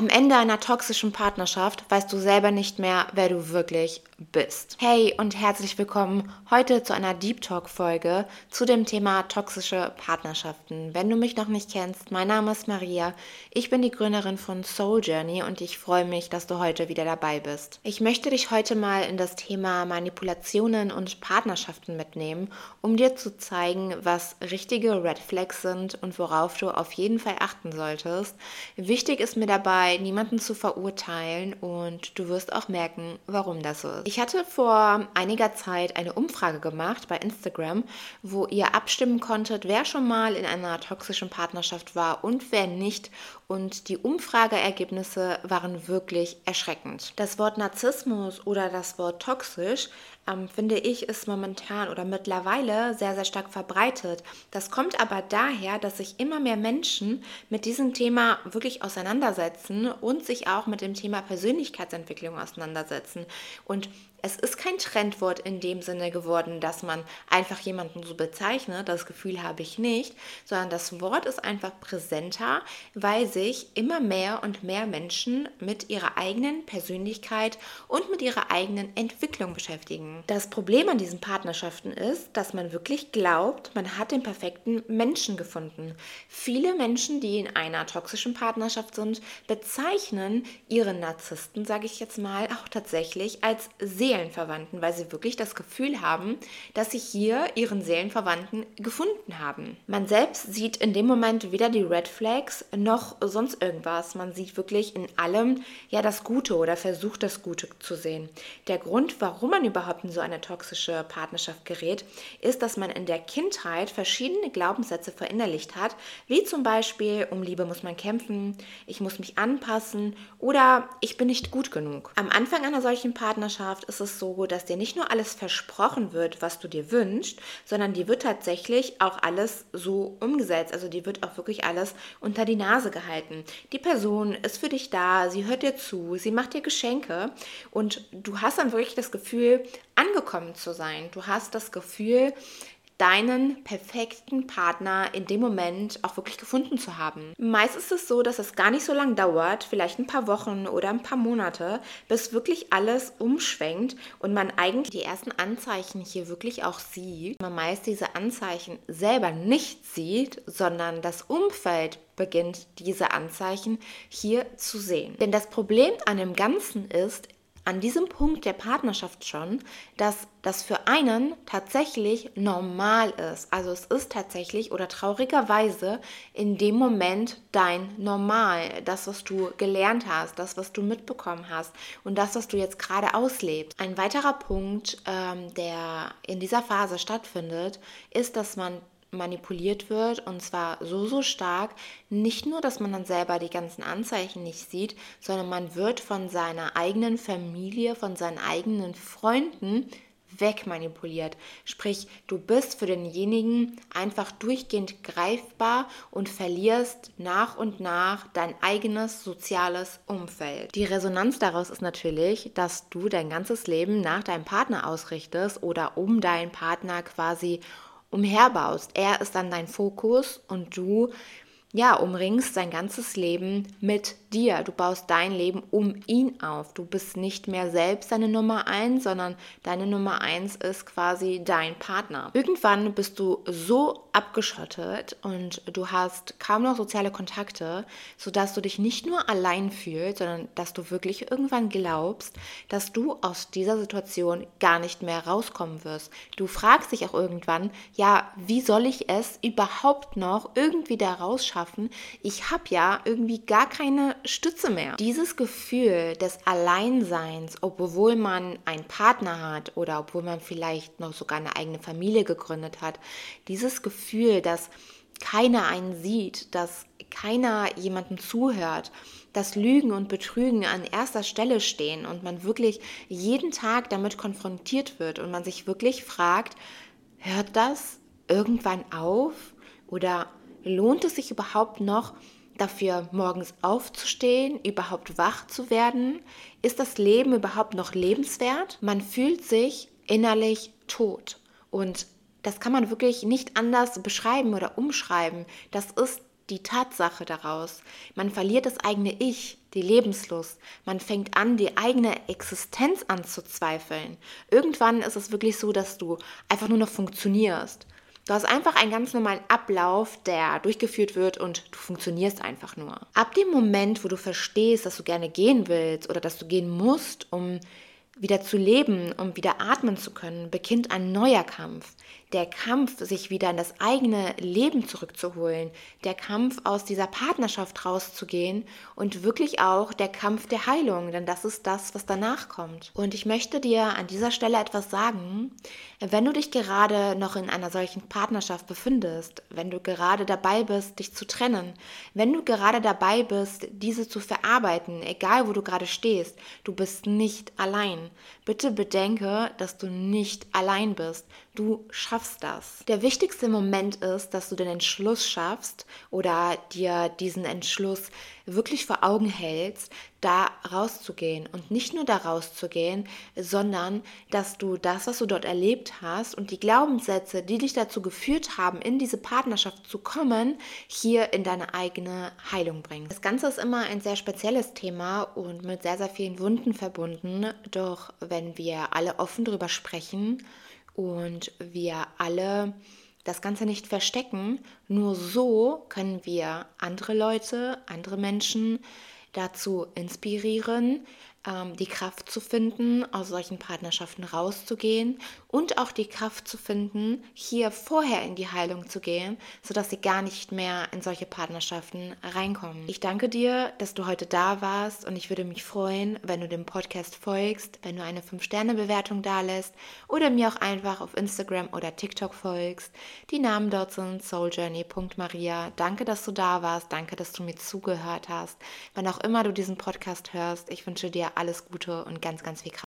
Am Ende einer toxischen Partnerschaft weißt du selber nicht mehr, wer du wirklich bist. Hey und herzlich willkommen heute zu einer Deep Talk Folge zu dem Thema toxische Partnerschaften. Wenn du mich noch nicht kennst, mein Name ist Maria. Ich bin die Gründerin von Soul Journey und ich freue mich, dass du heute wieder dabei bist. Ich möchte dich heute mal in das Thema Manipulationen und Partnerschaften mitnehmen, um dir zu zeigen, was richtige Red Flags sind und worauf du auf jeden Fall achten solltest. Wichtig ist mir dabei dabei, niemanden zu verurteilen und du wirst auch merken, warum das so ist. Ich hatte vor einiger Zeit eine Umfrage gemacht bei Instagram, wo ihr abstimmen konntet, wer schon mal in einer toxischen Partnerschaft war und wer nicht. Und die Umfrageergebnisse waren wirklich erschreckend. Das Wort Narzissmus oder das Wort toxisch ähm, finde ich, ist momentan oder mittlerweile sehr, sehr stark verbreitet. Das kommt aber daher, dass sich immer mehr Menschen mit diesem Thema wirklich auseinandersetzen und sich auch mit dem Thema Persönlichkeitsentwicklung auseinandersetzen. Und es ist kein Trendwort in dem Sinne geworden, dass man einfach jemanden so bezeichnet, das Gefühl habe ich nicht, sondern das Wort ist einfach präsenter, weil sich immer mehr und mehr Menschen mit ihrer eigenen Persönlichkeit und mit ihrer eigenen Entwicklung beschäftigen. Das Problem an diesen Partnerschaften ist, dass man wirklich glaubt, man hat den perfekten Menschen gefunden. Viele Menschen, die in einer toxischen Partnerschaft sind, bezeichnen ihren Narzissten, sage ich jetzt mal, auch tatsächlich als sehr Seelenverwandten, weil sie wirklich das Gefühl haben, dass sie hier ihren Seelenverwandten gefunden haben. Man selbst sieht in dem Moment weder die Red Flags noch sonst irgendwas. Man sieht wirklich in allem ja das Gute oder versucht das Gute zu sehen. Der Grund, warum man überhaupt in so eine toxische Partnerschaft gerät, ist, dass man in der Kindheit verschiedene Glaubenssätze verinnerlicht hat, wie zum Beispiel, um Liebe muss man kämpfen, ich muss mich anpassen oder ich bin nicht gut genug. Am Anfang einer solchen Partnerschaft ist es so, dass dir nicht nur alles versprochen wird, was du dir wünschst, sondern dir wird tatsächlich auch alles so umgesetzt. Also dir wird auch wirklich alles unter die Nase gehalten. Die Person ist für dich da, sie hört dir zu, sie macht dir Geschenke und du hast dann wirklich das Gefühl, angekommen zu sein. Du hast das Gefühl, deinen perfekten Partner in dem Moment auch wirklich gefunden zu haben. Meist ist es so, dass es gar nicht so lange dauert, vielleicht ein paar Wochen oder ein paar Monate, bis wirklich alles umschwenkt und man eigentlich die ersten Anzeichen hier wirklich auch sieht. Man meist diese Anzeichen selber nicht sieht, sondern das Umfeld beginnt diese Anzeichen hier zu sehen. Denn das Problem an dem Ganzen ist, an diesem Punkt der Partnerschaft schon, dass das für einen tatsächlich normal ist. Also es ist tatsächlich oder traurigerweise in dem Moment dein Normal, das, was du gelernt hast, das, was du mitbekommen hast und das, was du jetzt gerade auslebst. Ein weiterer Punkt, ähm, der in dieser Phase stattfindet, ist, dass man manipuliert wird und zwar so, so stark, nicht nur, dass man dann selber die ganzen Anzeichen nicht sieht, sondern man wird von seiner eigenen Familie, von seinen eigenen Freunden wegmanipuliert. Sprich, du bist für denjenigen einfach durchgehend greifbar und verlierst nach und nach dein eigenes soziales Umfeld. Die Resonanz daraus ist natürlich, dass du dein ganzes Leben nach deinem Partner ausrichtest oder um deinen Partner quasi umherbaust. Er ist dann dein Fokus und du ja, umringst dein ganzes Leben mit dir. Du baust dein Leben um ihn auf. Du bist nicht mehr selbst deine Nummer eins, sondern deine Nummer eins ist quasi dein Partner. Irgendwann bist du so abgeschottet und du hast kaum noch soziale Kontakte, sodass du dich nicht nur allein fühlst, sondern dass du wirklich irgendwann glaubst, dass du aus dieser Situation gar nicht mehr rauskommen wirst. Du fragst dich auch irgendwann, ja, wie soll ich es überhaupt noch irgendwie da rausschaffen? Ich habe ja irgendwie gar keine Stütze mehr. Dieses Gefühl des Alleinseins, obwohl man einen Partner hat oder obwohl man vielleicht noch sogar eine eigene Familie gegründet hat, dieses Gefühl, dass keiner einen sieht, dass keiner jemanden zuhört, dass Lügen und Betrügen an erster Stelle stehen und man wirklich jeden Tag damit konfrontiert wird und man sich wirklich fragt, hört das irgendwann auf oder lohnt es sich überhaupt noch, dafür, morgens aufzustehen, überhaupt wach zu werden? Ist das Leben überhaupt noch lebenswert? Man fühlt sich innerlich tot. Und das kann man wirklich nicht anders beschreiben oder umschreiben. Das ist die Tatsache daraus. Man verliert das eigene Ich, die Lebenslust. Man fängt an, die eigene Existenz anzuzweifeln. Irgendwann ist es wirklich so, dass du einfach nur noch funktionierst. Du hast einfach einen ganz normalen Ablauf, der durchgeführt wird und du funktionierst einfach nur. Ab dem Moment, wo du verstehst, dass du gerne gehen willst oder dass du gehen musst, um wieder zu leben, um wieder atmen zu können, beginnt ein neuer Kampf. Der Kampf, sich wieder in das eigene Leben zurückzuholen, der Kampf, aus dieser Partnerschaft rauszugehen und wirklich auch der Kampf der Heilung, denn das ist das, was danach kommt. Und ich möchte dir an dieser Stelle etwas sagen, wenn du dich gerade noch in einer solchen Partnerschaft befindest, wenn du gerade dabei bist, dich zu trennen, wenn du gerade dabei bist, diese zu verarbeiten, egal wo du gerade stehst, du bist nicht allein. Bitte bedenke, dass du nicht allein bist. Du schaffst das. Der wichtigste Moment ist, dass du den Entschluss schaffst oder dir diesen Entschluss wirklich vor Augen hältst, da rauszugehen und nicht nur da rauszugehen, sondern dass du das, was du dort erlebt hast und die Glaubenssätze, die dich dazu geführt haben, in diese Partnerschaft zu kommen, hier in deine eigene Heilung bringst. Das Ganze ist immer ein sehr spezielles Thema und mit sehr, sehr vielen Wunden verbunden. Doch wenn wir alle offen darüber sprechen und wir alle das Ganze nicht verstecken. Nur so können wir andere Leute, andere Menschen dazu inspirieren, ähm, die Kraft zu finden, aus solchen Partnerschaften rauszugehen und auch die Kraft zu finden, hier vorher in die Heilung zu gehen, sodass sie gar nicht mehr in solche Partnerschaften reinkommen. Ich danke dir, dass du heute da warst und ich würde mich freuen, wenn du dem Podcast folgst, wenn du eine 5-Sterne-Bewertung da lässt oder mir auch einfach auf Instagram oder TikTok folgst. Die Namen dort sind souljourney.maria. Danke, dass du da warst. Danke, dass du mir zugehört hast. Wann auch immer du diesen Podcast hörst, ich wünsche dir alles Gute und ganz, ganz viel Kraft.